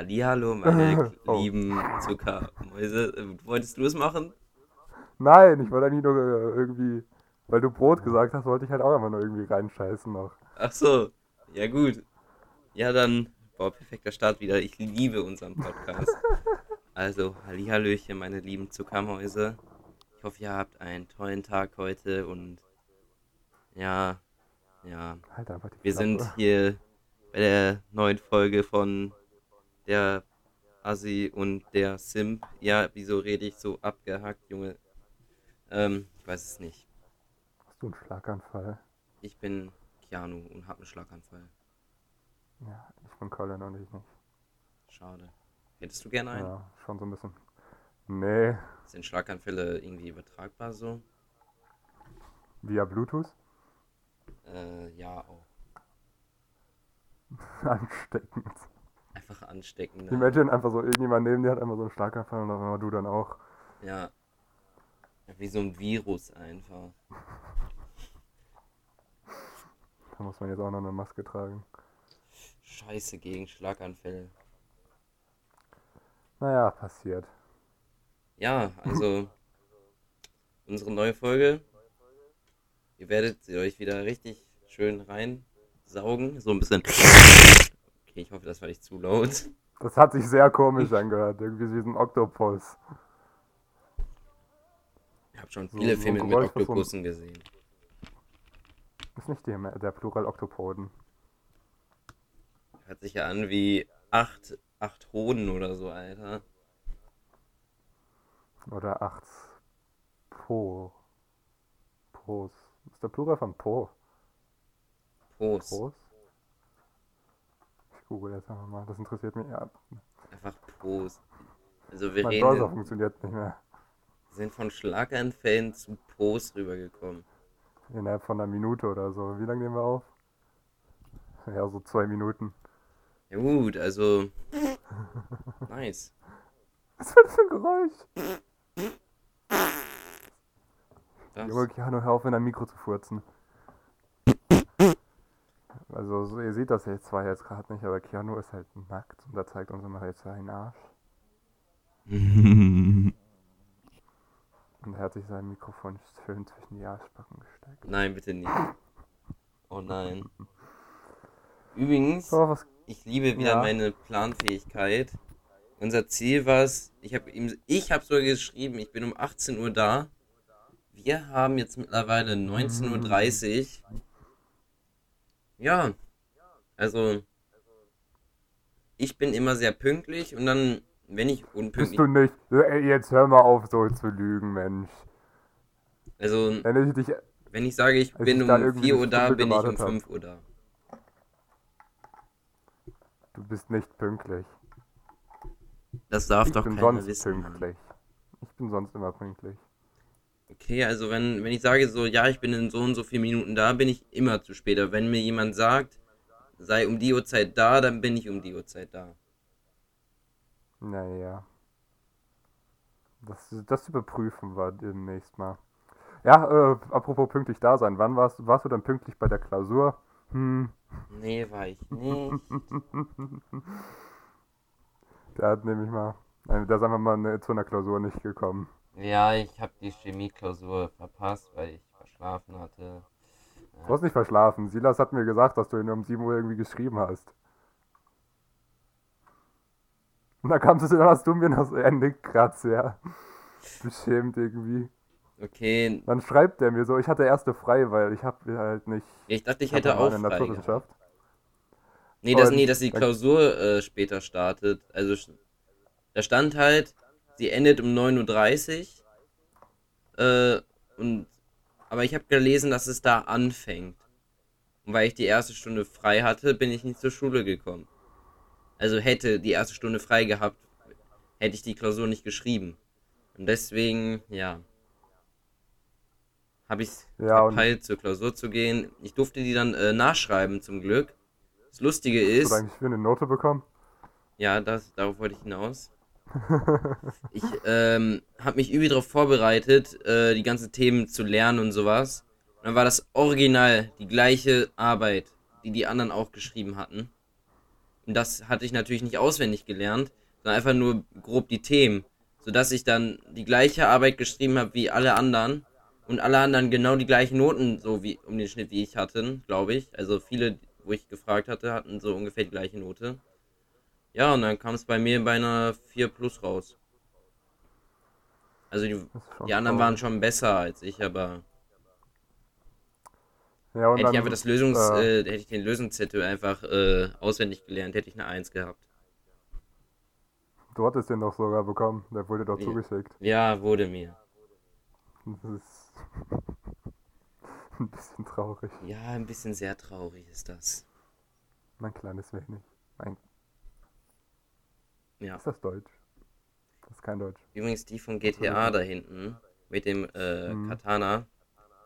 Hallihallo, meine oh. lieben Zuckermäuse. Wolltest du es machen? Nein, ich wollte eigentlich nur äh, irgendwie, weil du Brot gesagt hast, wollte ich halt auch immer nur irgendwie reinscheißen noch. Ach so, ja gut. Ja, dann, boah, perfekter Start wieder. Ich liebe unseren Podcast. also, Hallihallöchen, meine lieben Zuckermäuse. Ich hoffe, ihr habt einen tollen Tag heute und ja, ja. Halt wir sind hier bei der neuen Folge von der Assi und der Simp. Ja, wieso rede ich so abgehackt, Junge? Ähm, ich weiß es nicht. Hast du einen Schlaganfall? Ich bin Keanu und habe einen Schlaganfall. Ja, ich bin Colin und ich nicht. Schade. Hättest du gerne einen? Ja, schon so ein bisschen. Nee. Sind Schlaganfälle irgendwie übertragbar so? Via Bluetooth? Äh, ja, auch. Ansteckend. Einfach ansteckend. Ne? Imagine einfach so, irgendjemand neben dir hat einfach so einen Schlaganfall und dann du dann auch. Ja. Wie so ein Virus einfach. Da muss man jetzt auch noch eine Maske tragen. Scheiße gegen Schlaganfälle. Naja, passiert. Ja, also unsere neue Folge. Ihr werdet sie euch wieder richtig schön reinsaugen. So ein bisschen. Okay, ich hoffe, das war nicht zu laut. Das hat sich sehr komisch angehört. Irgendwie wie ein Oktopus. Ich habe schon viele so, Filme so mit Oktopussen gesehen. Ist nicht die, der Plural Oktopoden. Hört sich ja an wie acht, acht Hoden oder so, Alter. Oder acht Po. Pos. Ist der Plural von Po? Pos. Pos? Google jetzt einfach mal, das interessiert mich. Ja. Einfach Pos. Also wir mein reden. Browser funktioniert nicht mehr sind von Schlaganfällen zu Post rübergekommen. Innerhalb von einer Minute oder so. Wie lange nehmen wir auf? Ja, so zwei Minuten. Ja gut, also. nice. Was war das für ein Geräusch? Das. Junge Keanu, hör auf, in ein Mikro zu furzen. Also, so, ihr seht das jetzt zwar jetzt gerade nicht, aber Keanu ist halt nackt und da zeigt uns immer jetzt seinen Arsch. Und er hat sich sein Mikrofon schön zwischen die Arschbacken gesteckt. Nein, bitte nicht. Oh nein. Übrigens, oh, ich liebe wieder ja. meine Planfähigkeit. Unser Ziel war es, ich habe ihm, ich habe sogar geschrieben, ich bin um 18 Uhr da. Wir haben jetzt mittlerweile 19.30 Uhr. Ja, also ich bin immer sehr pünktlich und dann wenn ich unpünktlich. Bist du nicht. Jetzt hör mal auf, so zu lügen, Mensch. Also, wenn ich, dich, wenn ich sage, ich bin ich um 4 Uhr da, bin ich um 5 Uhr da. Du bist nicht pünktlich. Das darf ich doch bin keiner sonst wissen. Pünktlich. Ich bin sonst immer pünktlich. Okay, also wenn, wenn ich sage so, ja, ich bin in so und so vielen Minuten da, bin ich immer zu spät. Aber wenn mir jemand sagt, sei um die Uhrzeit da, dann bin ich um die Uhrzeit da. Naja. Das, das überprüfen wir demnächst mal. Ja, äh, apropos pünktlich da sein. Wann warst, warst du denn pünktlich bei der Klausur? Hm. Nee, war ich nicht. der hat nämlich mal, der ist einfach mal ne, zu einer Klausur nicht gekommen. Ja, ich habe die Chemieklausur verpasst, weil ich verschlafen hatte. Ja. Du hast nicht verschlafen. Silas hat mir gesagt, dass du ihn um 7 Uhr irgendwie geschrieben hast. Und dann kamst du, dann hast du mir noch so, er nickt grad sehr beschämt irgendwie. Okay. Dann schreibt er mir so, ich hatte erste frei, weil ich habe halt nicht. Ich dachte, ich, ich hätte auch frei Naturwissenschaft. Nee, dass, nee, dass die Klausur äh, später startet. Also da stand halt, sie endet um 9.30 Uhr. Äh, und, aber ich habe gelesen, dass es da anfängt. Und weil ich die erste Stunde frei hatte, bin ich nicht zur Schule gekommen. Also hätte die erste Stunde frei gehabt, hätte ich die Klausur nicht geschrieben. Und deswegen, ja, habe ich ja, verpeilt, zur Klausur zu gehen. Ich durfte die dann äh, nachschreiben, zum Glück. Das Lustige ist. Hast du eigentlich für eine Note bekommen? Ja, das, darauf wollte ich hinaus. Ich ähm, habe mich übel darauf vorbereitet, äh, die ganzen Themen zu lernen und sowas. Und dann war das Original die gleiche Arbeit, die die anderen auch geschrieben hatten. Und das hatte ich natürlich nicht auswendig gelernt, sondern einfach nur grob die Themen. Sodass ich dann die gleiche Arbeit geschrieben habe wie alle anderen. Und alle anderen genau die gleichen Noten so wie um den Schnitt wie ich hatten, glaube ich. Also viele, wo ich gefragt hatte, hatten so ungefähr die gleiche Note. Ja, und dann kam es bei mir bei einer 4 plus raus. Also die, die anderen toll. waren schon besser als ich, aber Ja, und hätte dann, ich einfach das Lösungs, äh, äh, hätte ich den Lösungszettel einfach äh, auswendig gelernt, hätte ich eine 1 gehabt. du hattest den doch sogar bekommen. Der wurde doch Ja. zugeschickt. Ja, wurde mir. Das ist ein bisschen traurig. Ja, ein bisschen sehr traurig ist das. Mein kleines wenig. Mein, Ja. ist das Deutsch? Das ist kein Deutsch. Übrigens die von GTA da hinten mit dem äh, Mhm. Katana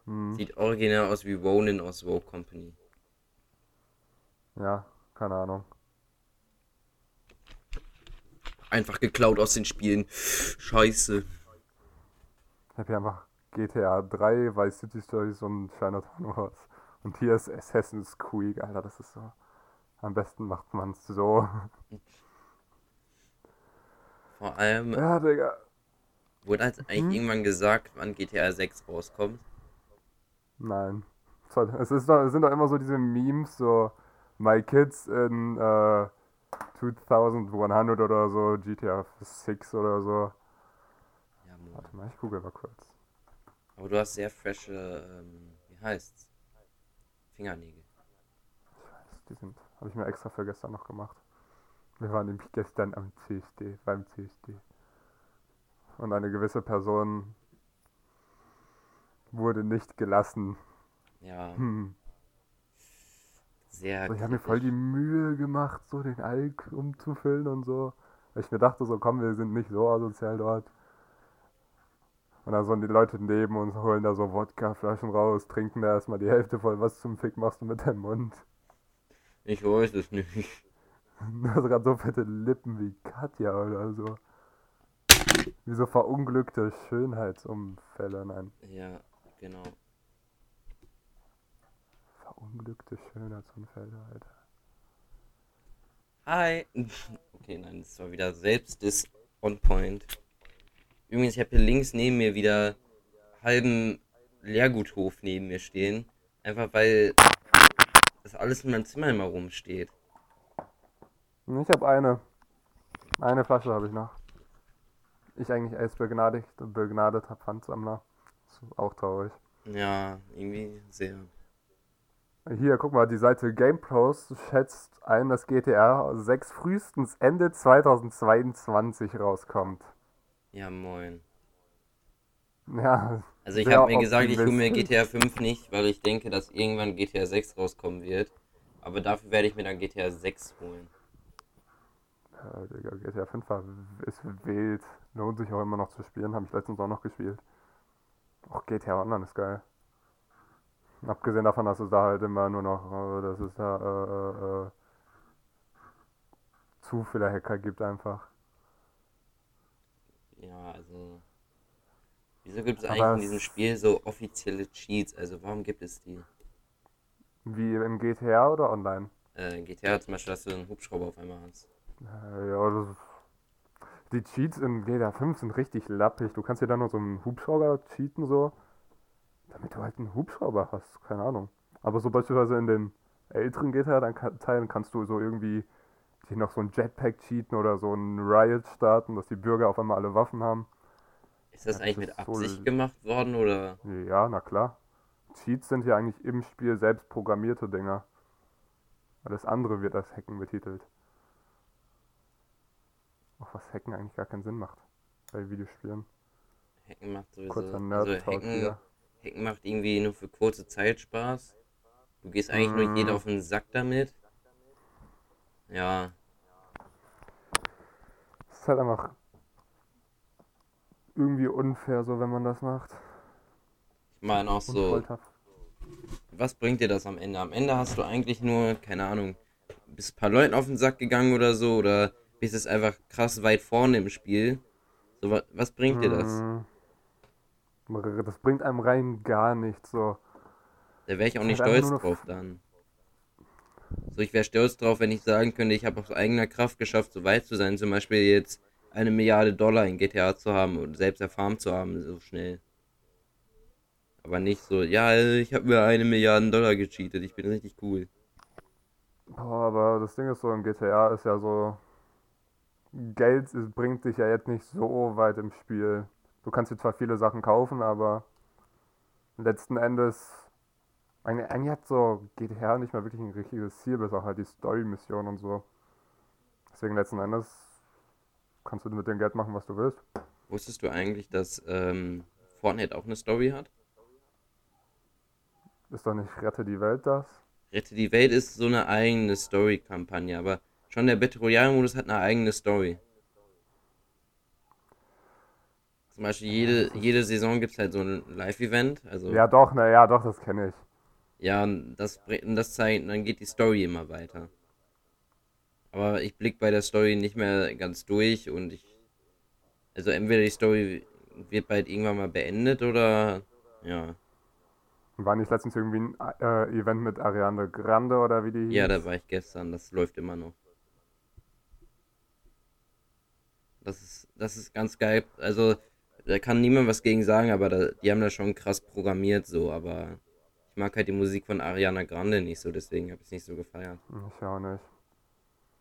Hm, sieht original aus wie Ronin aus Rogue Company. ja, keine Ahnung. Einfach geklaut aus den Spielen. Scheiße. Ich habe hier einfach GTA 3, Vice City Stories und Chinatown Wars. Und hier ist Assassin's Creed, Alter, das ist so. Am besten macht man es so. Vor allem Ja, Digga. wurde halt eigentlich Mhm. irgendwann gesagt, wann GTA 6 rauskommt. Nein. Es, ist doch, es sind doch immer so diese Memes, so My Kids in äh, 2100 oder so, GTA 6 oder so. Ja, Mann. Warte mal, ich google mal kurz. Aber du hast sehr frische, ähm, wie heißt's? Fingernägel. Ich weiß, die sind, habe ich mir extra für gestern noch gemacht. Wir waren nämlich gestern am CSD, beim CSD. Und eine gewisse Person wurde nicht gelassen. Ja, Hm. sehr Also ich habe mir voll die Mühe gemacht, so den Alk umzufüllen und so. Weil ich mir dachte so, komm, wir sind nicht so asozial dort. Und dann so die Leute neben uns holen da so Wodkaflaschen raus, trinken da erstmal die Hälfte voll. Was zum Fick machst du mit deinem Mund? Ich weiß es nicht. Du hast gerade so fette Lippen wie Katja oder so. Wie so verunglückte Schönheitsunfälle. Nein, Ja, genau. verunglückte Schönheitsunfälle, Alter. Hi. Okay, nein, das war wieder selbst das On Point. Übrigens, ich habe hier links neben mir wieder halben Leerguthof neben mir stehen. Einfach weil das alles in meinem Zimmer immer rumsteht. Ich habe eine. Eine Flasche habe ich noch. Ich eigentlich als begnadigt, begnadeter Pfandsammler. Ist auch traurig. Ja, irgendwie sehr. Hier, guck mal, die Seite GamePros schätzt ein, dass GTA 6 frühestens Ende 2022 rauskommt. Ja, moin. Ja, Also ich habe mir gesagt, ich hole mir. GTA 5 nicht, weil ich denke, dass irgendwann GTA 6 rauskommen wird. Aber dafür werde ich mir dann GTA 6 holen. Digga, GTA 5 war, ist wild. Lohnt sich auch immer noch zu spielen. Habe ich letztens auch noch gespielt. Auch GTA Online ist geil. Abgesehen davon, dass es da halt immer nur noch, äh, dass es da äh, äh, äh, zu viele Hacker gibt einfach. Ja, also. Wieso gibt es eigentlich in es- diesem Spiel so offizielle Cheats? Also warum gibt es die? Wie im GTA oder online? Äh, in GTA zum Beispiel, dass du einen Hubschrauber auf einmal hast. Ja, das, die Cheats in GTA 5 sind richtig lappig. Du kannst dir dann nur so einen Hubschrauber cheaten, so, damit du halt einen Hubschrauber hast. Keine Ahnung. Aber so beispielsweise in den älteren GTA dann kann, Teilen kannst du so irgendwie dir noch so ein Jetpack cheaten oder so ein Riot starten, dass die Bürger auf einmal alle Waffen haben. Ist das Ja, eigentlich das mit so Absicht l- gemacht worden oder? Ja, na klar. Cheats sind ja eigentlich im Spiel selbst programmierte Dinger. Alles andere wird als Hacken betitelt. Auch was Hacken eigentlich gar keinen Sinn macht bei Videospielen. Hacken macht sowieso. Kurzer Also Hacken. Hacken macht irgendwie nur für kurze Zeit Spaß. Du gehst eigentlich nur Mm. jeder auf den Sack damit. Ja, Es ist halt einfach irgendwie unfair, so wenn man das macht. ich meine auch Und so. was bringt dir das am Ende? Am Ende hast du eigentlich nur, keine Ahnung, bist ein paar Leuten auf den Sack gegangen oder so oder bist es einfach krass weit vorne im Spiel. So, was, was bringt dir das? Mm. Das bringt einem rein gar nichts. So. Da wäre ich auch nicht stolz drauf dann. So, ich wäre stolz drauf, wenn ich sagen könnte, ich habe aus eigener Kraft geschafft, so weit zu sein. Zum Beispiel jetzt eine Milliarde Dollar in GTA zu haben und selbst erfahren zu haben, so schnell. Aber nicht so, ja, ich habe mir eine Milliarde Dollar gecheatet, ich bin richtig cool. Boah, aber das Ding ist so, im GTA ist ja so, Geld bringt dich ja jetzt nicht so weit im Spiel. Du kannst dir zwar viele Sachen kaufen, aber letzten Endes, eigentlich, hat so GTA nicht mehr wirklich ein richtiges Ziel, bis auch halt die Story-Mission und so. Deswegen letzten Endes kannst du mit dem Geld machen, was du willst. Wusstest du eigentlich, dass ähm, Fortnite auch eine Story hat? Ist doch nicht Rette die Welt das? Rette die Welt ist so eine eigene Story-Kampagne, aber schon der Battle Royale-Modus hat eine eigene Story. Zum Beispiel jede, jede Saison gibt es halt so ein Live-Event. Also, Ja, doch, na ja, doch, das kenne ich. ja, und das, und das zeigt, dann geht die Story immer weiter. Aber ich blick bei der Story nicht mehr ganz durch und ich. Also entweder die Story wird bald irgendwann mal beendet oder. Ja. War nicht letztens irgendwie ein äh, Event mit Ariana Grande oder wie die Ja, hieß? da war ich gestern, das läuft immer noch. Das ist, das ist ganz geil. Also, da kann niemand was gegen sagen, aber da, die haben das schon krass programmiert so, aber ich mag halt die Musik von Ariana Grande nicht so, deswegen habe ich es nicht so gefeiert. Ich auch nicht.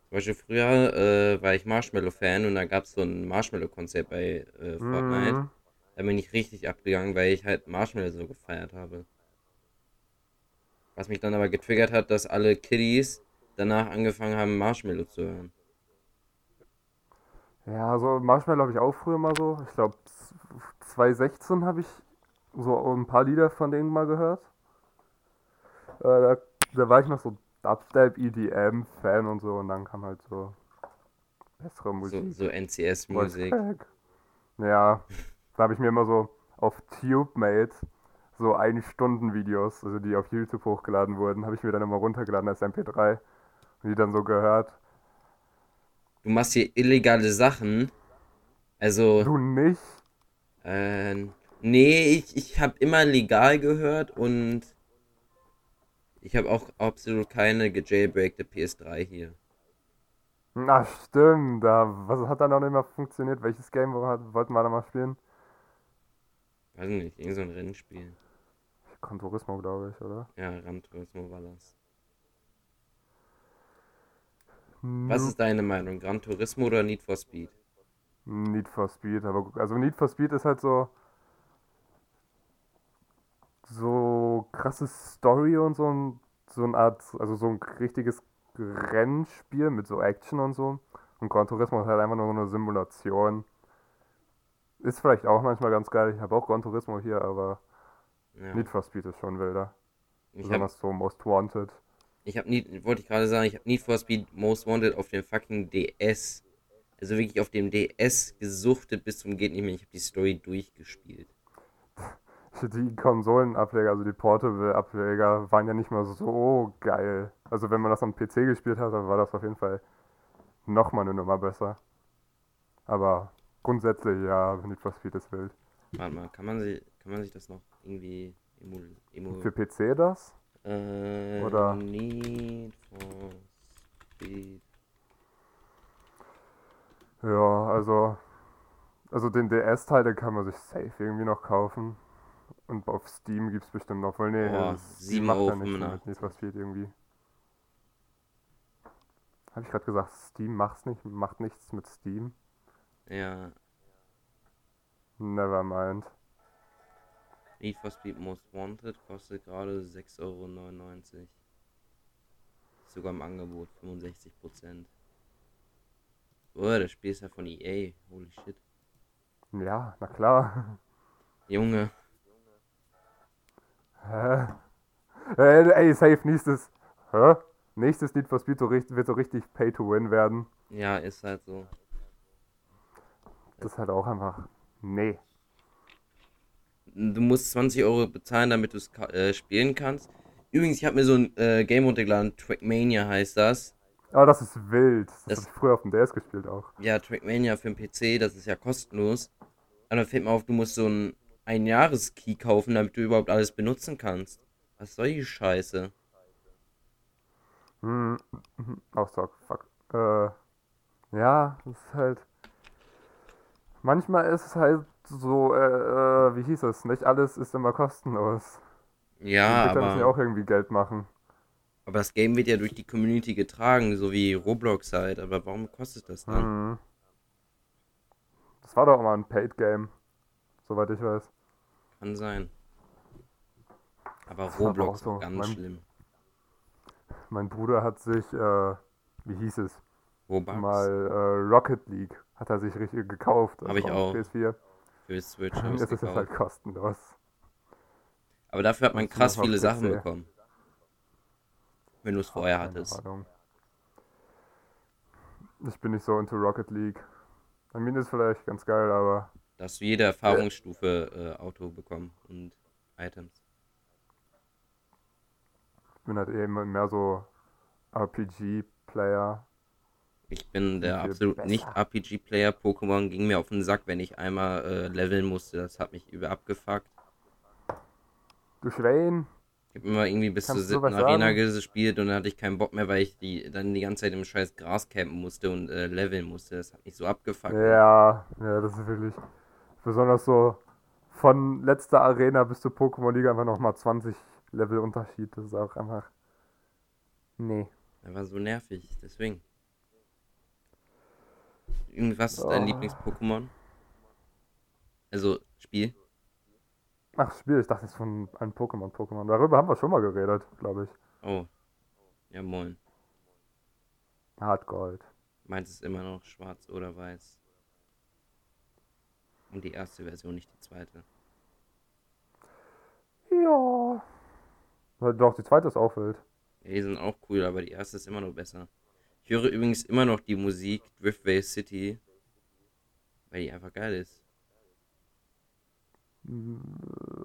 Zum Beispiel früher äh, war ich Marshmallow-Fan und da gab es so ein Marshmallow-Konzert bei äh, Fortnite. Mhm. Da bin ich richtig abgegangen, weil ich halt Marshmallow so gefeiert habe. Was mich dann aber getriggert hat, dass alle Kiddies danach angefangen haben, Marshmallow zu hören. Ja, so Marshmallow habe ich auch früher mal so. Ich glaube, 2016 habe ich so ein paar Lieder von denen mal gehört. Äh, da, da war ich noch so Dubstep, EDM-Fan und so und dann kam halt so bessere So, Musik. so NCS-Musik. Wolfpack. Ja, da habe ich mir immer so auf TubeMate so ein Stunden Videos, also die auf YouTube hochgeladen wurden, habe ich mir dann immer runtergeladen als MP3 und die dann so gehört. Du machst hier illegale Sachen. Also, Du nicht? äh, nee, ich, ich habe immer legal gehört und ich habe auch absolut keine gejailbreakte PS3 hier. Na stimmt, da, was hat da noch nicht mal funktioniert? Welches Game wollten wir da mal spielen? Weiß nicht, irgend so ein Rennspiel. Gran Turismo, glaube ich, oder? Ja, Gran Turismo war das. Was ist deine Meinung? Gran Turismo oder Need for Speed? Need for Speed, aber also Need for Speed ist halt so so krasse Story und so ein so eine Art, also so ein richtiges Rennspiel mit so Action und so. Und Gran Turismo ist halt einfach nur so eine Simulation. Ist vielleicht auch manchmal ganz geil. Ich habe auch Gran Turismo hier, aber Ja. Need for Speed ist schon wilder. Ich Besonders so Most Wanted. Ich habe Need, wollte ich gerade sagen, ich habe Need for Speed Most Wanted auf dem fucking DS. Also wirklich auf dem DS gesuchtet bis zum geht nicht mehr. Ich habe die Story durchgespielt. Die Konsolenableger, also die Portable-Ableger, waren ja nicht mal so geil. Also wenn man das am PC gespielt hat, dann war das auf jeden Fall nochmal eine Nummer besser. Aber grundsätzlich, ja, Need for Speed ist wild. Warte mal, kann man sich, kann man sich das noch irgendwie emul, emul, Für PC das? Äh, oder- Need for Speed. Ja, also, also den DS-Teil, den kann man sich safe irgendwie noch kaufen. Und auf Steam gibt's bestimmt noch. Wohl, nee, die 7,85 macht ja nichts mit Need for Speed irgendwie. Habe ich gerade gesagt, Steam macht's nicht, macht nichts mit Steam? Ja, Never mind. Need for Speed Most Wanted kostet gerade 6,99 Euro. Sogar im Angebot 65%. Oh, das Spiel ist ja von EA. Holy shit. Ja, na klar. Junge, Hä? Äh, ey, safe, nächstes. Hä? Nächstes Need for Speed so richtig, wird so richtig Pay to Win werden. ja, ist halt so. Das ist halt auch einfach. Nee. Du musst 20 Euro bezahlen, damit du es äh, spielen kannst. Übrigens, ich habe mir so ein äh, Game runtergeladen, Trackmania heißt das. Aber das ist wild. Das, Das- habe ich früher auf dem DS gespielt auch. Ja, Trackmania für den PC, das ist ja kostenlos. Aber dann fällt mir auf, du musst so ein Ein-Jahres-Key kaufen, damit du überhaupt alles benutzen kannst. Was soll die Scheiße? Hm, mhm. Auch Stock, fuck. Äh, ja, das ist halt. Manchmal ist es halt so, äh, äh, wie hieß es? Nicht alles ist immer kostenlos. Ja, Entwickler müssen ja aber, auch irgendwie Geld machen. aber das Game wird ja durch die Community getragen, so wie Roblox halt. Aber warum kostet das dann? Hm. Das war doch mal ein Paid Game, soweit ich weiß. Kann sein. Aber Das aber Roblox so. auch ganz Mein, schlimm. mein Bruder hat sich, äh, wie hieß es? Robux Mal äh, Rocket League hat er sich richtig gekauft habe ich auf auch PS4. Für Switch Und ich jetzt ist es halt gekauft. kostenlos. Aber dafür hat man krass viele Sachen bekommen, wenn du es vorher hattest. Ahnung. Ich bin nicht so into Rocket League. I mean, ist vielleicht ganz geil, aber Da hast du jede Erfahrungsstufe äh, Auto bekommen und Items. ich bin halt eben mehr so RPG-Player. Ich bin der absolut nicht. RPG-Player. Pokémon ging mir auf den Sack, wenn ich einmal äh, leveln musste. Das hat mich über abgefuckt. Du Schwein, Ich habe immer irgendwie bis zur kannst siebten Arena sagen? gespielt und dann hatte ich keinen Bock mehr, weil ich die dann die ganze Zeit im scheiß Gras campen musste und äh, leveln musste. Das hat mich so abgefuckt. Ja, ja, das ist wirklich besonders so von letzter Arena bis zur Pokémon Liga einfach nochmal 20 Level Unterschied. Das ist auch einfach. Nee. Das war so nervig, deswegen. Irgendwas ist dein Oh. Lieblings-Pokémon? Also, Spiel? Ach, Spiel, ich dachte, es ist von einem Pokémon, Pokémon. Darüber haben wir schon mal geredet, glaube ich. Oh, ja moin. Hardgold. Meins ist immer noch schwarz oder weiß. Und die erste Version, nicht die zweite. Ja. Ja, Doch, die zweite ist auch wild. Ja, die sind auch cool, aber die erste ist immer noch besser. Ich höre übrigens immer noch die Musik Driftway City, weil die einfach geil ist.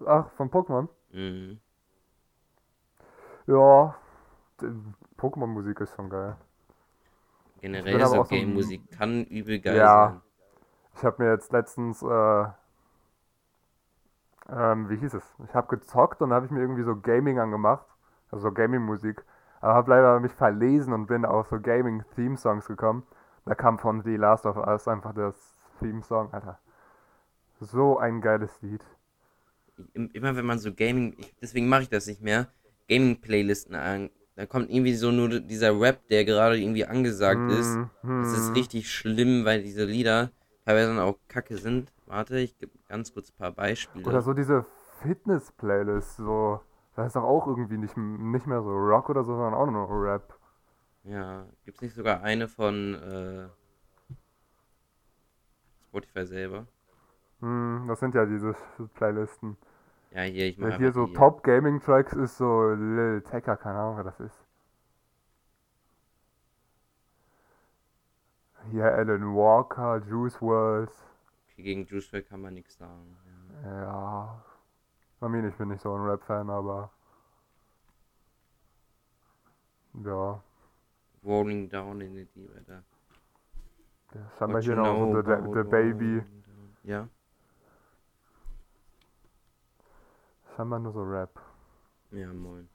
Ach, von Pokémon? Mhm. Ja. Pokémon-Musik ist schon geil. Generell so auch so. Game-Musik kann übel geil Ja. sein. Ich habe mir jetzt letztens, äh, ähm, wie hieß es? Ich habe gezockt und habe ich mir irgendwie so Gaming angemacht, also so Gaming-Musik. Aber habe leider mich verlesen und bin auf so Gaming-Theme-Songs gekommen. Da kam von The Last of Us einfach das Theme-Song, Alter. So ein geiles Lied. Im- Immer wenn man so Gaming, ich, deswegen mache ich das nicht mehr, Gaming-Playlisten an, da kommt irgendwie so nur dieser Rap, der gerade irgendwie angesagt ist. Mm, Das ist mm. richtig schlimm, weil diese Lieder teilweise dann auch kacke sind. Warte, ich gebe ganz kurz ein paar Oder Beispiele. so diese Fitness-Playlist, so. Da ist doch auch irgendwie nicht, nicht mehr so Rock oder so, sondern auch nur noch Rap. Ja, gibt's nicht sogar eine von äh, Spotify selber? Hm, das sind ja diese Playlisten. Ja, hier, ich Ja, mache hier so die. Top Gaming Tracks ist so Lil Tecca, keine Ahnung, wer das ist. Hier Alan Walker, Juice WRLD. Okay, gegen Juice WRLD kann man nichts sagen. Ja. Ja. I mean, ich bin nicht so ein Rap-Fan, aber ja. Rolling Down in the Deep, Alter. scheinbar What you hier noch know so The, The Baby. Ja, Scheinbar nur so Rap. ja, moin.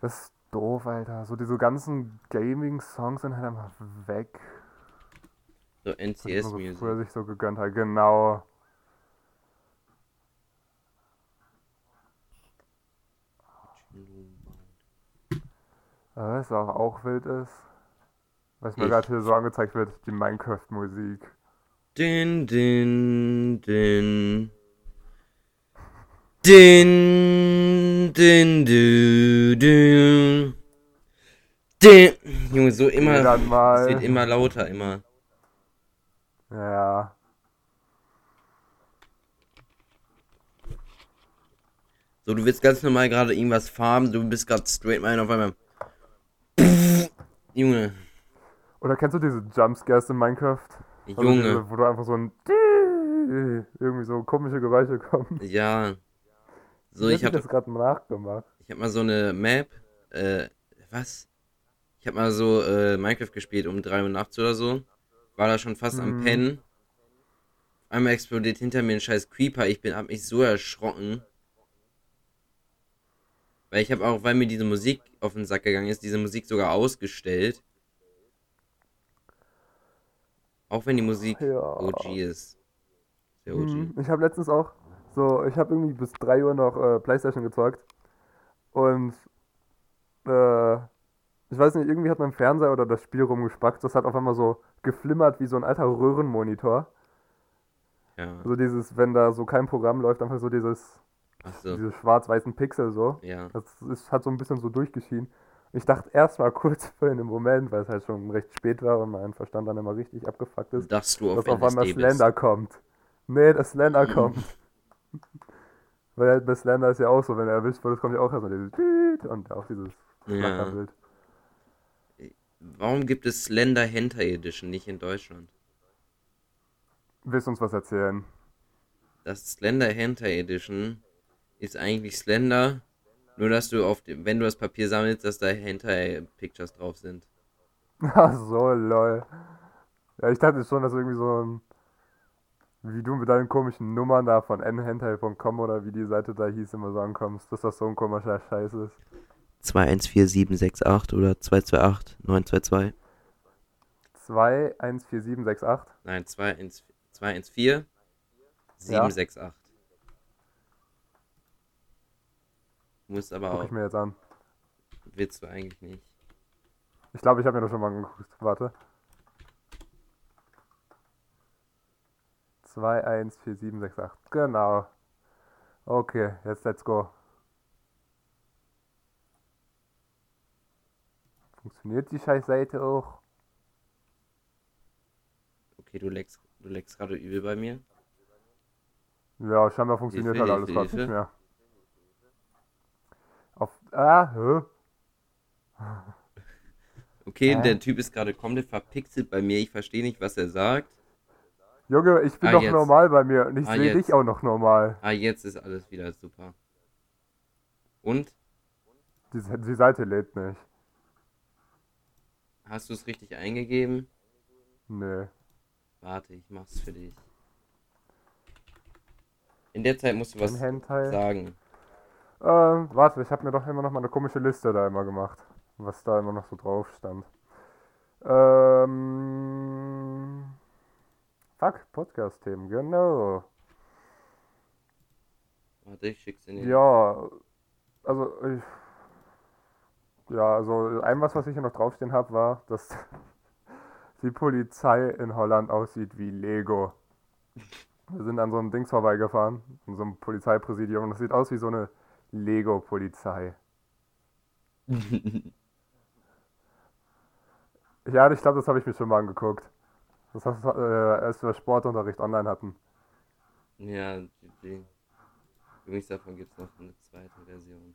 Das ist doof, Alter. So diese ganzen Gaming-Songs sind halt einfach weg. So man so früher NCS-Music. sich so gegönnt hat. Genau. Äh, Was auch, auch wild ist. Was mir gerade hier so angezeigt wird, die Minecraft-Musik. Din, din, din. Din, din, du, du. Din. Junge, so immer. Es wird immer lauter, immer. Ja. So, du willst ganz normal gerade irgendwas farmen, du bist gerade straight mine auf einmal. Junge, Oder kennst du diese Jumpscares in Minecraft? Also Junge, diese, wo du einfach so ein irgendwie so komische Geräusche kommen. ja. So, ich hab hab, das gerade nachgemacht. ich hab mal so eine Map, äh, was? Ich hab mal so äh, Minecraft gespielt um 3 Uhr nachts oder so. War da schon fast am Mhm. Pennen. Einmal explodiert hinter mir ein scheiß Creeper. Ich bin, hab mich so erschrocken. Weil ich habe auch, weil mir diese Musik auf den Sack gegangen ist, diese Musik sogar ausgestellt. Auch wenn die Musik Ja. OG ist. Sehr OG. Mhm. Ich habe letztens auch so, ich habe irgendwie bis 3 Uhr noch äh, Playstation gezockt. Und äh, ich weiß nicht, irgendwie hat mein Fernseher oder das Spiel rumgespackt. Das hat auf einmal so geflimmert wie so ein alter Röhrenmonitor. Ja. So dieses, wenn da so kein Programm läuft, einfach so dieses, Achso. diese schwarz-weißen Pixel so. Ja. Das ist, hat so ein bisschen so durchgeschienen. Ich dachte erst mal kurz für einen Moment, weil es halt schon recht spät war und mein Verstand dann immer richtig abgefuckt ist, Dass du auf dass auf einmal LSD bist. Slender kommt. Nee, das Slender kommt. Weil bei Slender ist ja auch so, wenn er erwischt wird, kommt ja auch erstmal dieses und auch dieses Ja. Flackerbild. Warum gibt es Slender Hentai Edition nicht in Deutschland? Willst du uns was erzählen? Das Slender Hentai Edition ist eigentlich Slender, nur dass du auf dem, wenn du das Papier sammelst, dass da Hentai Pictures drauf sind. Ach so, lol. Ja, ich dachte schon, dass irgendwie so ein. Wie du mit deinen komischen Nummern da von nhentai.com oder wie die Seite da hieß, immer so ankommst, dass das so ein komischer Scheiß ist. 214768 oder 228 922. 214768. Nein, 214 214 768. Du musst aber Guck auch, ich mir jetzt an. willst du eigentlich nicht. Ich glaube, ich habe mir das schon mal angeguckt. Warte. 214768. Genau. Okay, jetzt let's go. Funktioniert die Scheißseite auch? Okay, du leckst, du leckst gerade übel bei mir. Ja, scheinbar funktioniert Hilfe, halt alles Hilfe, gerade nicht Hilfe. mehr. Ah, hä? Okay, Hä? der Typ ist gerade komplett verpixelt bei mir. Ich verstehe nicht, was er sagt. Junge, ich bin Ah, doch jetzt. normal bei mir und ich Ah, sehe dich auch noch normal. Ah, jetzt ist alles wieder super. Und? Die, die Seite lädt nicht. Hast du es richtig eingegeben? Nee. Warte, ich mach's für dich. In der Zeit musst du was sagen. Ähm, warte, ich habe mir doch immer noch mal eine komische Liste da immer gemacht, was da immer noch so drauf stand. Ähm, fuck, Podcast-Themen, genau. Warte, ich schick's in den. Ja, also ich, ja, also ein was, was ich hier noch draufstehen habe, war, dass die Polizei in Holland aussieht wie Lego. Wir sind an so einem Dings vorbeigefahren, in so einem Polizeipräsidium, und das sieht aus wie so eine Lego-Polizei. Ja, ich glaube, das habe ich mir schon mal angeguckt. Das hast, äh, als wir Sportunterricht online hatten. ja, übrigens davon gibt's noch eine zweite Version.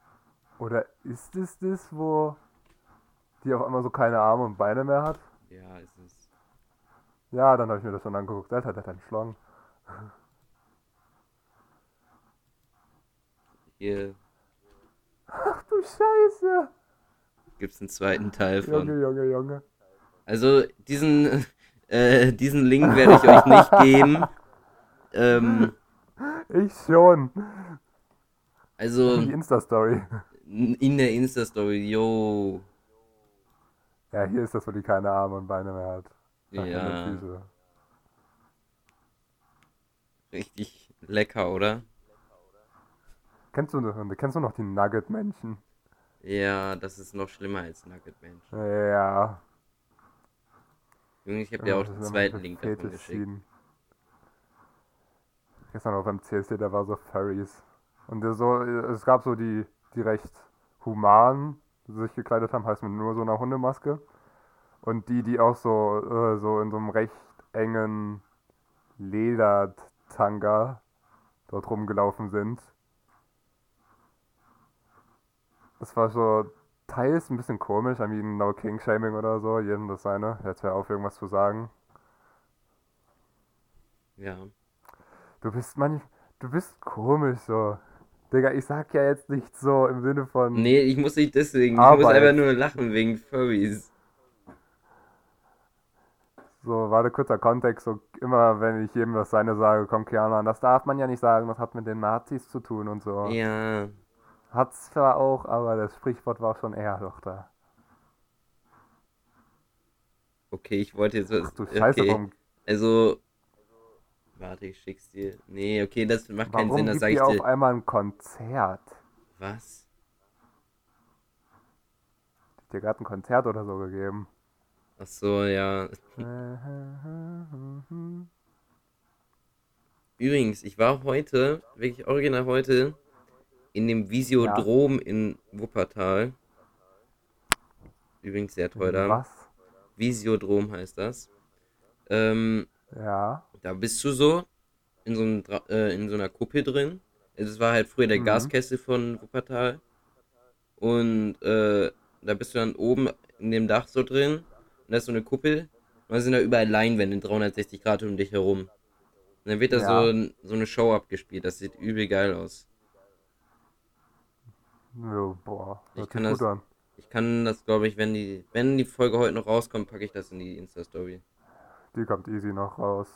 Oder ist es das, wo die auf einmal so keine Arme und Beine mehr hat? Ja, ist es. Ja, dann habe ich mir das schon angeguckt. Alter, der hat einen Schlong. Hier Ach du Scheiße! gibt's einen zweiten Teil von. Junge, Junge, Junge. Also diesen, äh, diesen Link werde ich euch nicht geben. Ähm, Ich schon. also Die Insta-Story. in der Insta-Story, yo. Ja, hier ist das, wo die keine Arme und Beine mehr hat. Ach, Hände Ja, richtig lecker, oder? Kennst du, noch- kennst du noch die Nugget-Menschen? Ja, das ist noch schlimmer als Nugget Mensch. Ja. Junge, ich habe dir auch das den zweiten Link davon geschickt. Gestern auch beim CSD, da war so Furries. Und so, es gab so die, die recht human sich gekleidet haben, heißt mit nur so einer Hundemaske. Und die, die auch so, äh, so in so einem recht engen Ledertanga dort rumgelaufen sind. Das war so teils ein bisschen komisch, I mean, no King Shaming oder so, jedem das seine. Jetzt hör auf, irgendwas zu sagen. Ja. Du bist manch, du bist komisch so. Digga, ich sag ja jetzt nicht so im Sinne von. Nee, ich muss nicht deswegen. Ich muss Arbeit. einfach nur lachen wegen Furries. So, warte, kurzer Kontext. So, immer wenn ich jedem das seine sage, kommt Keanu an. Das darf man ja nicht sagen, das hat mit den Nazis zu tun und so. Ja. Hat's zwar auch, aber das Sprichwort war schon eher doch da. Okay, ich wollte jetzt was. Ach du Scheiße, Okay, warum, also. Warte, ich schick's dir. Nee, okay, das macht keinen warum Sinn, das sag ich ihr auf dir. einmal ein Konzert? Was? Hat dir gerade ein Konzert oder so gegeben? Ach so, ja. Übrigens, ich war heute, wirklich original heute, in dem Visiodrom in Wuppertal. Übrigens sehr toll da. Was? Visiodrom heißt das. Ähm, Ja. da bist du so in so, einem, äh, in so einer Kuppel drin. Also Es war halt früher der Mhm. Gaskessel von Wuppertal. Und äh, da bist du dann oben in dem Dach so drin. Und da ist so eine Kuppel. Und da sind da überall Leinwände in 360 Grad um dich herum. Und dann wird da Ja. so, so eine Show abgespielt. Das sieht übel geil aus. Jo, boah, Ich kann sich gut das- an. Ich kann das, glaube ich, wenn die, wenn die Folge heute noch rauskommt, packe ich das in die Insta-Story. Die kommt easy noch raus.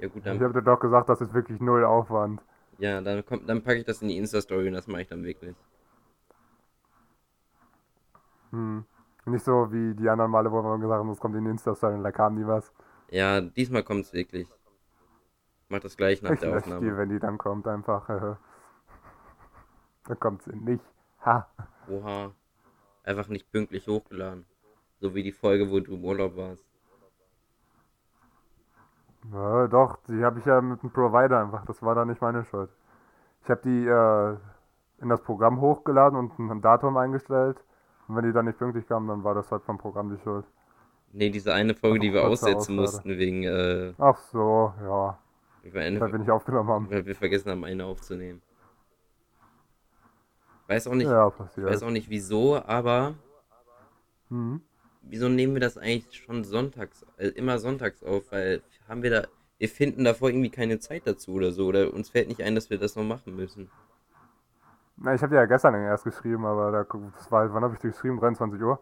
Ja gut, Ich dann, habe dir doch gesagt, das ist wirklich null Aufwand. ja, dann kommt, dann packe ich das in die Insta-Story und das mache ich dann wirklich. Hm. Nicht so wie die anderen Male, wo wir gesagt haben, es kommt in den Insta-Story und da kam nie was. Ja, diesmal kommt es wirklich. Ich mach das gleich nach Ich der lösche die, Aufnahme. wenn die dann kommt, einfach. Äh, dann kommt sie nicht. Ha. Oha. Einfach nicht pünktlich hochgeladen. So wie die Folge, wo du im Urlaub warst. Ja, doch, die habe ich ja mit dem Provider einfach. Das war da nicht meine Schuld. Ich habe die äh, in das Programm hochgeladen und ein Datum eingestellt. Und wenn die dann nicht pünktlich kamen, dann war das halt vom Programm die Schuld. Nee, diese eine Folge, die wir aussetzen mussten, wegen, äh, Ach so, ja. Weil wir nicht aufgenommen haben. weil wir vergessen haben, eine aufzunehmen. Weiß auch nicht, Ja, ich weiß auch nicht wieso, aber Mhm. wieso nehmen wir das eigentlich schon sonntags, äh, immer sonntags auf? Weil haben wir da, wir finden davor irgendwie keine Zeit dazu oder so, oder uns fällt nicht ein, dass wir das noch machen müssen. Na, ich habe ja gestern erst geschrieben, aber da, das war, wann habe ich dir geschrieben? 23 Uhr?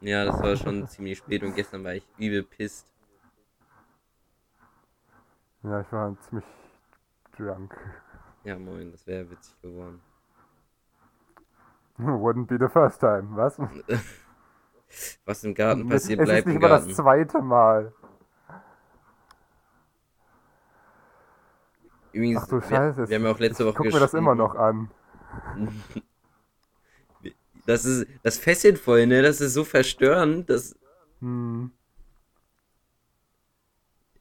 Ja, das war schon ziemlich spät und gestern war ich übel pisst. Ja, ich war ziemlich drunk. Ja, moin, das wäre witzig geworden. Wouldn't be the first time, was? Was im Garten es passiert, ist bleibt nicht im mal das Garten. zweite Mal. Übrigens, Ach du wir, Scheiße. wir haben ja auch letzte Woche guck mir das immer noch an. Das ist das Fässchen voll, ne? Das ist so verstörend. Das, Hm.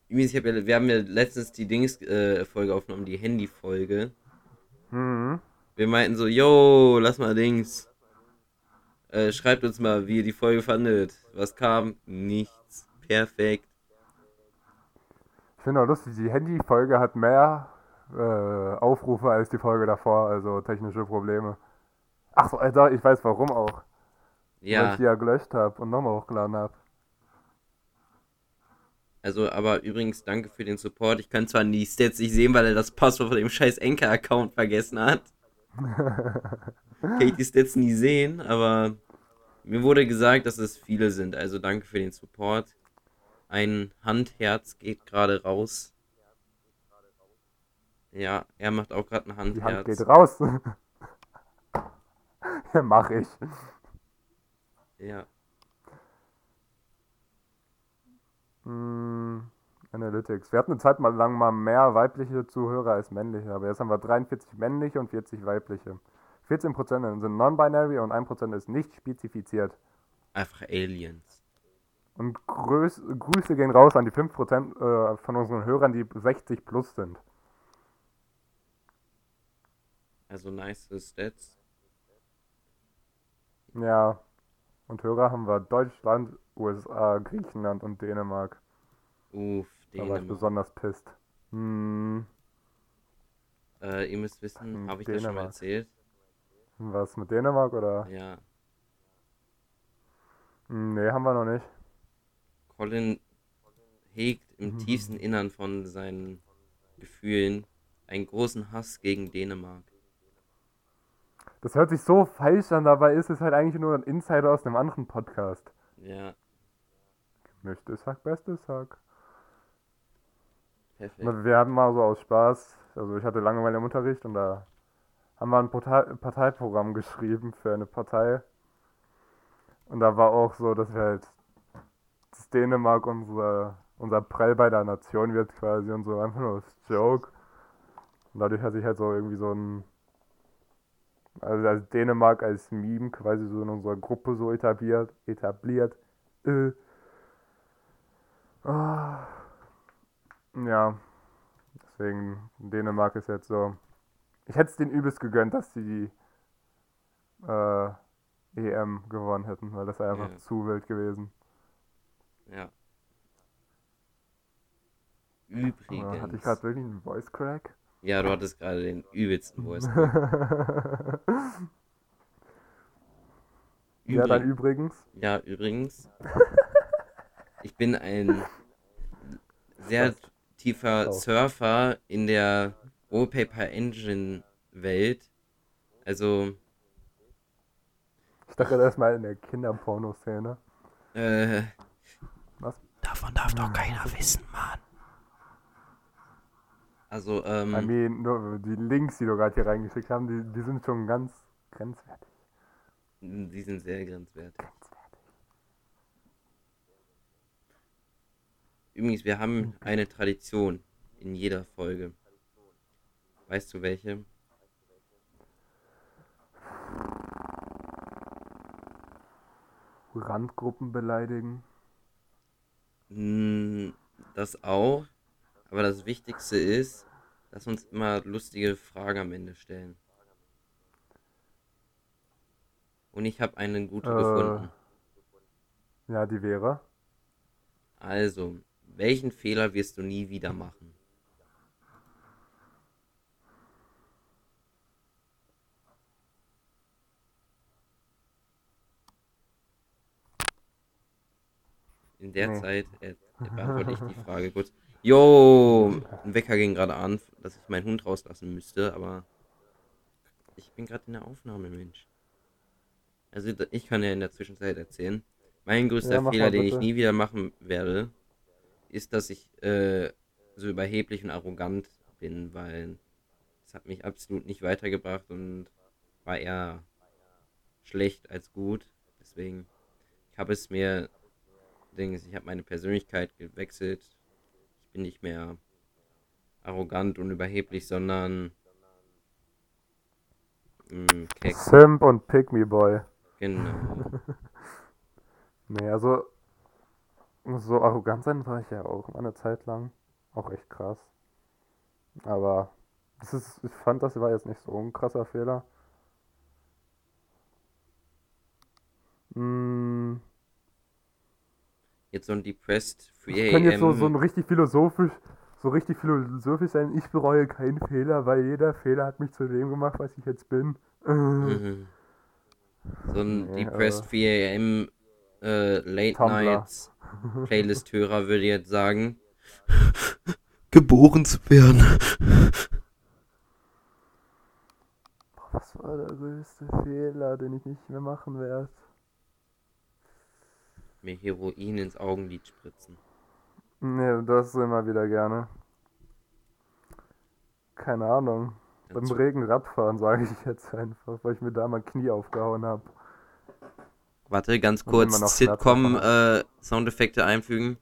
übrigens, ich hab ja, wir haben ja letztens die Dings-Folge aufgenommen, die Handy-Folge. Hm. Wir meinten so, yo, lass mal Dings. Äh, schreibt uns mal, wie ihr die Folge fandet. Was kam? Nichts. Perfekt. Ich finde auch lustig, die Handy-Folge hat mehr äh, Aufrufe als die Folge davor, also technische Probleme. Ach so, Alter, ich weiß warum auch. Weil Ja, ich die ja gelöscht habe und nochmal hochgeladen habe. also, aber übrigens, danke für den Support. Ich kann zwar die Stats nicht sehen, weil er das Passwort von dem scheiß Anchor-Account vergessen hat. Kann ich die Stats nie sehen, aber mir wurde gesagt, dass es viele sind. Also danke für den Support. Ein Handherz geht gerade raus. Ja, er macht auch gerade ein Die Hand Handherz. geht raus. ja, mach ich. Ja. Hm, Analytics. Wir hatten eine Zeit mal lang mal mehr weibliche Zuhörer als männliche, aber jetzt haben wir 43 männliche und 40 weibliche. 14% sind non-binary und 1% ist nicht spezifiziert. Einfach Aliens. Und Grüß, Grüße gehen raus an die 5% äh, von unseren Hörern, die 60 plus sind. Also nice Stats. Ja. Und Hörer haben wir Deutschland, USA, Griechenland und Dänemark. Uff, Da war ich Dänemark. besonders pisst. Hm, Äh, ihr müsst wissen, Hm, habe ich das schon mal Dänemark. erzählt? was mit Dänemark oder? Ja. Hm, nee, haben wir noch nicht. Colin hegt im Mhm. tiefsten Innern von seinen Gefühlen einen großen Hass gegen Dänemark. Das hört sich so falsch an, dabei ist es halt eigentlich nur ein Insider aus einem anderen Podcast. Ja, Gemischtes Hack, bestes Hack. Perfekt. Wir hatten mal so aus Spaß, also ich hatte Langeweile im Unterricht und da haben wir ein Partei Parteiprogramm geschrieben für eine Partei. Und da war auch so, dass wir halt, dass Dänemark unser, unser Prell bei der Nation wird quasi und so einfach nur als Joke. Und dadurch hat sich halt so irgendwie so ein, also als Dänemark als Meme quasi so in unserer Gruppe so etabliert, etabliert. Äh. Ah. Ja, deswegen Dänemark ist jetzt so. Ich hätte es denen übelst gegönnt, dass die äh, EM gewonnen hätten, weil das einfach Ja. zu wild gewesen. Ja. Aber hatte ich Übrigens. gerade wirklich einen Voice Crack? Ja, du hattest gerade den übelsten Voice. ja, dann Übrig- übrigens. Ja, übrigens. Ich bin ein sehr Tiefer Oh. Surfer in der Wallpaper Engine Welt. Also, Ich dachte erstmal in der Kinderporno-Szene. äh, Was? davon darf doch keiner wissen, Mann. Also, ähm, I mean, nur die Links, die du gerade hier reingeschickt haben, die, die sind schon ganz grenzwertig. die sind sehr grenzwertig. Grenzwertig. Übrigens, wir haben eine Tradition in jeder Folge. Weißt du welche? Randgruppen beleidigen. Mm, Das auch. Aber das Wichtigste ist, dass wir uns immer lustige Fragen am Ende stellen. Und ich habe eine gute Äh. gefunden. Ja, die wäre. Also, welchen Fehler wirst du nie wieder machen? In der Nee. Zeit äh, beantworte ich die Frage kurz. Jo, ein Wecker ging gerade an, dass ich meinen Hund rauslassen müsste, aber ich bin gerade in der Aufnahme, Mensch. Also ich kann ja in der Zwischenzeit erzählen. Mein größter Ja, Fehler, den ich nie wieder machen werde, ist, dass ich äh, so überheblich und arrogant bin, weil es hat mich absolut nicht weitergebracht und war eher schlecht als gut. Deswegen, ich habe es mir, ich habe meine Persönlichkeit gewechselt. Ich bin nicht mehr arrogant und überheblich, sondern mh, keck. Simp und Pick Me Boy. Genau. Nee, also so arrogant sein war ich ja auch eine Zeit lang. Auch echt krass. Aber das ist, ich fand, das war jetzt nicht so ein krasser Fehler. Mm, Jetzt so ein Depressed 3 Ich kann jetzt so, so ein richtig philosophisch, so richtig philosophisch sein, ich bereue keinen Fehler, weil jeder Fehler hat mich zu dem gemacht, was ich jetzt bin. Mhm. So ein Nee, Depressed aber- 4 AM äh, Late Tumblr. Nights Playlist-Hörer würde jetzt sagen, geboren zu werden. Was war der größte Fehler, den ich nicht mehr machen werde? Mir Heroin ins Augenlid spritzen. Nee, das immer wieder gerne. Keine Ahnung. Beim Regen Radfahren sage ich jetzt einfach, weil ich mir da mein Knie aufgehauen habe. Warte, ganz kurz immer noch Sitcom Schmerzhaft. äh, Soundeffekte einfügen.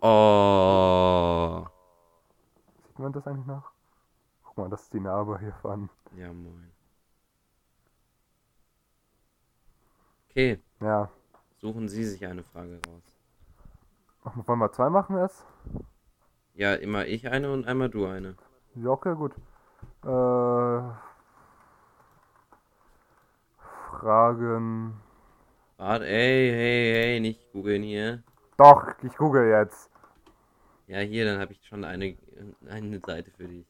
Oh. Sieht man das eigentlich noch? Guck mal, das ist die Narbe hier von. Ja, moin. Okay, Ja. suchen Sie sich eine Frage raus. Ach, Wollen wir zwei machen jetzt? Ja, immer ich eine und einmal du eine. Ja, okay, gut. Äh, Fragen. Warte, ey, hey, hey, nicht googeln hier. Doch, ich google jetzt. Ja, hier, dann habe ich schon eine, eine Seite für dich.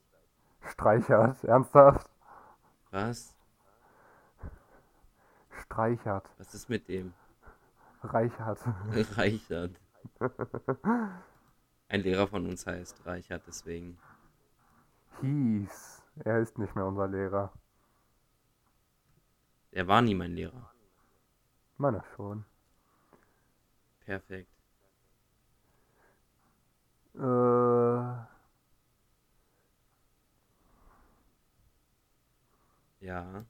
Streichert. Ernsthaft? Was? Streichert. Was ist mit dem? Reichert. Reichert. Ein Lehrer von uns heißt Reichert, deswegen. Hieß. Er ist nicht mehr unser Lehrer. Er war nie mein Lehrer. Meiner schon. Perfekt. Äh. Ja.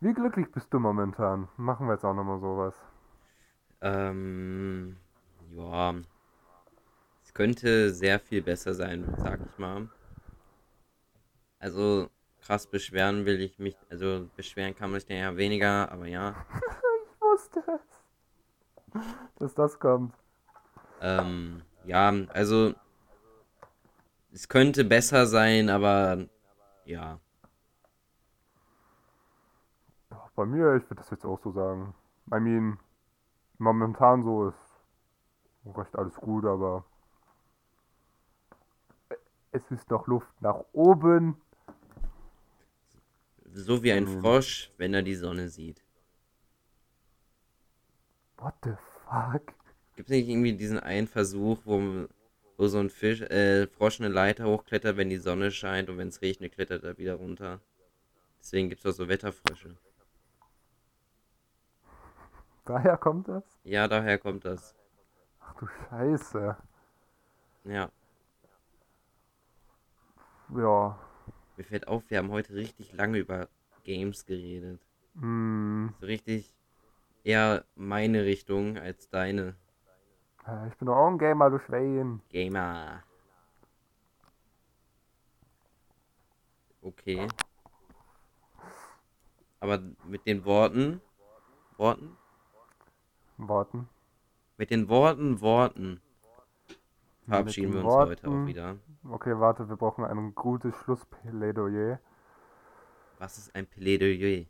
Wie glücklich bist du momentan? Machen wir jetzt auch nochmal sowas. Ähm, ja. Es könnte sehr viel besser sein, sag ich mal. Also, krass beschweren will ich mich, also beschweren kann man sich ja weniger, aber ja. Ich wusste es. Dass das kommt. Ähm, ja, also es könnte besser sein, aber ja. Bei mir, ich würde das jetzt auch so sagen. I mean, momentan so ist recht alles gut, aber es ist noch Luft nach oben. So wie ein Mhm. Frosch, wenn er die Sonne sieht. What the fuck? Gibt es nicht irgendwie diesen einen Versuch, wo, wo so ein Fisch, äh, Frosch eine Leiter hochklettert, wenn die Sonne scheint und wenn es regnet, klettert er wieder runter? Deswegen gibt es auch so Wetterfrösche. Daher kommt das? Ja, daher kommt das. Ach du Scheiße. Ja, Ja. Mir fällt auf, wir haben heute richtig lange über Games geredet. Hm. So richtig eher meine Richtung als deine. Ich bin doch auch ein Gamer, du Schwein. Gamer. Okay. Aber mit den Worten, Worten? Worten. Mit den Worten, Worten verabschieden den wir uns heute Worten. auch wieder. Okay, warte, wir brauchen ein gutes Schlussplädoyer. Was ist ein Plädoyer?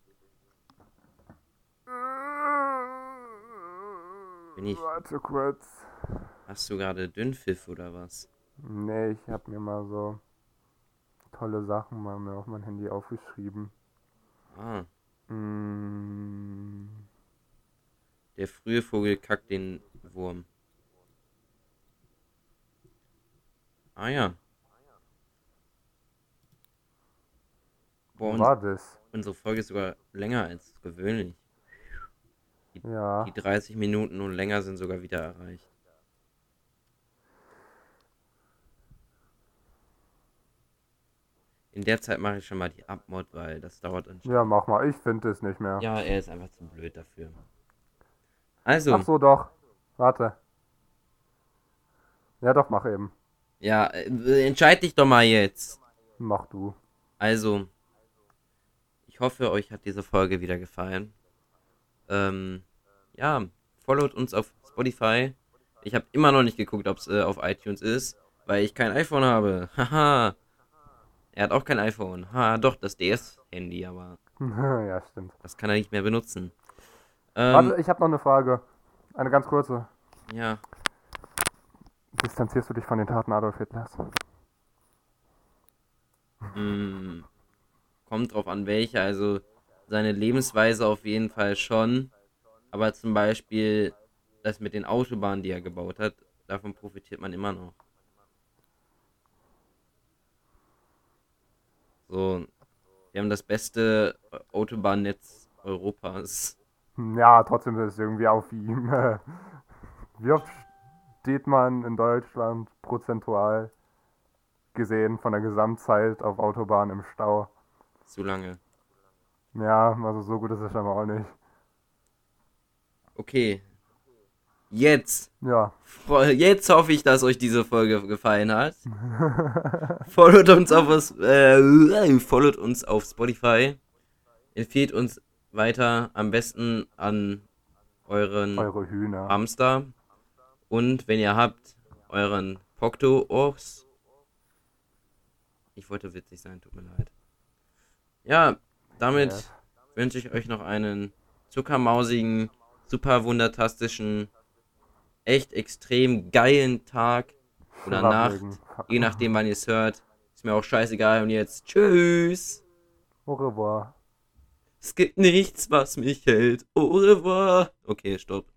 Bin ich- Warte kurz. Hast du gerade Dünnpfiff oder was? Nee, ich habe mir mal so tolle Sachen mal mir auf mein Handy aufgeschrieben. Ah, Mm, der frühe Vogel kackt den Wurm. Ah ja. Boah, war das? unsere Folge ist sogar länger als gewöhnlich. Ja. Die 30 Minuten und länger sind sogar wieder erreicht. In der Zeit mache ich schon mal die Abmod, weil das dauert ein Ja, mach mal. Ich finde es nicht mehr. Ja, er ist einfach zu blöd dafür. Also, Ach so, doch. Warte. Ja, doch, mach eben. Ja, äh, entscheid dich doch mal jetzt. Mach du. Also, ich hoffe, euch hat diese Folge wieder gefallen. Ähm, ja, followt uns auf Spotify. Ich habe immer noch nicht geguckt, ob es äh, auf iTunes ist, weil ich kein iPhone habe. Haha. Er hat auch kein iPhone. Ha, doch, das DS-Handy, aber ja, stimmt. das kann er nicht mehr benutzen. Ähm, Warte, ich habe noch eine Frage. Eine ganz kurze. ja, Distanzierst du dich von den Taten Adolf Hitlers? Mm, kommt drauf an, welche. Also seine Lebensweise auf jeden Fall schon. Aber zum Beispiel das mit den Autobahnen, die er gebaut hat, davon profitiert man immer noch. So, wir haben das beste Autobahnnetz Europas. Hm, Ja, trotzdem ist es irgendwie auf ihm. Wie oft steht man in Deutschland prozentual gesehen von der Gesamtzeit auf Autobahnen im Stau? Zu lange. Ja, also so gut ist es scheinbar auch nicht. Okay. Jetzt Ja, Jetzt hoffe ich, dass euch diese Folge gefallen hat. followt uns auf äh, followt uns auf Spotify. Empfehlt uns weiter am besten an euren eure Hühner. Hamster. Und wenn ihr habt, euren Pokto-Ochs. Ich wollte witzig sein, tut mir leid. Ja, damit Ja. wünsche ich euch noch einen zuckermausigen, super wundertastischen, echt extrem geilen Tag oder Nacht. Je nachdem, wann ihr es hört. Ist mir auch scheißegal. Und jetzt tschüss. Au revoir. Es gibt nichts, was mich hält. Au revoir. Okay, stopp.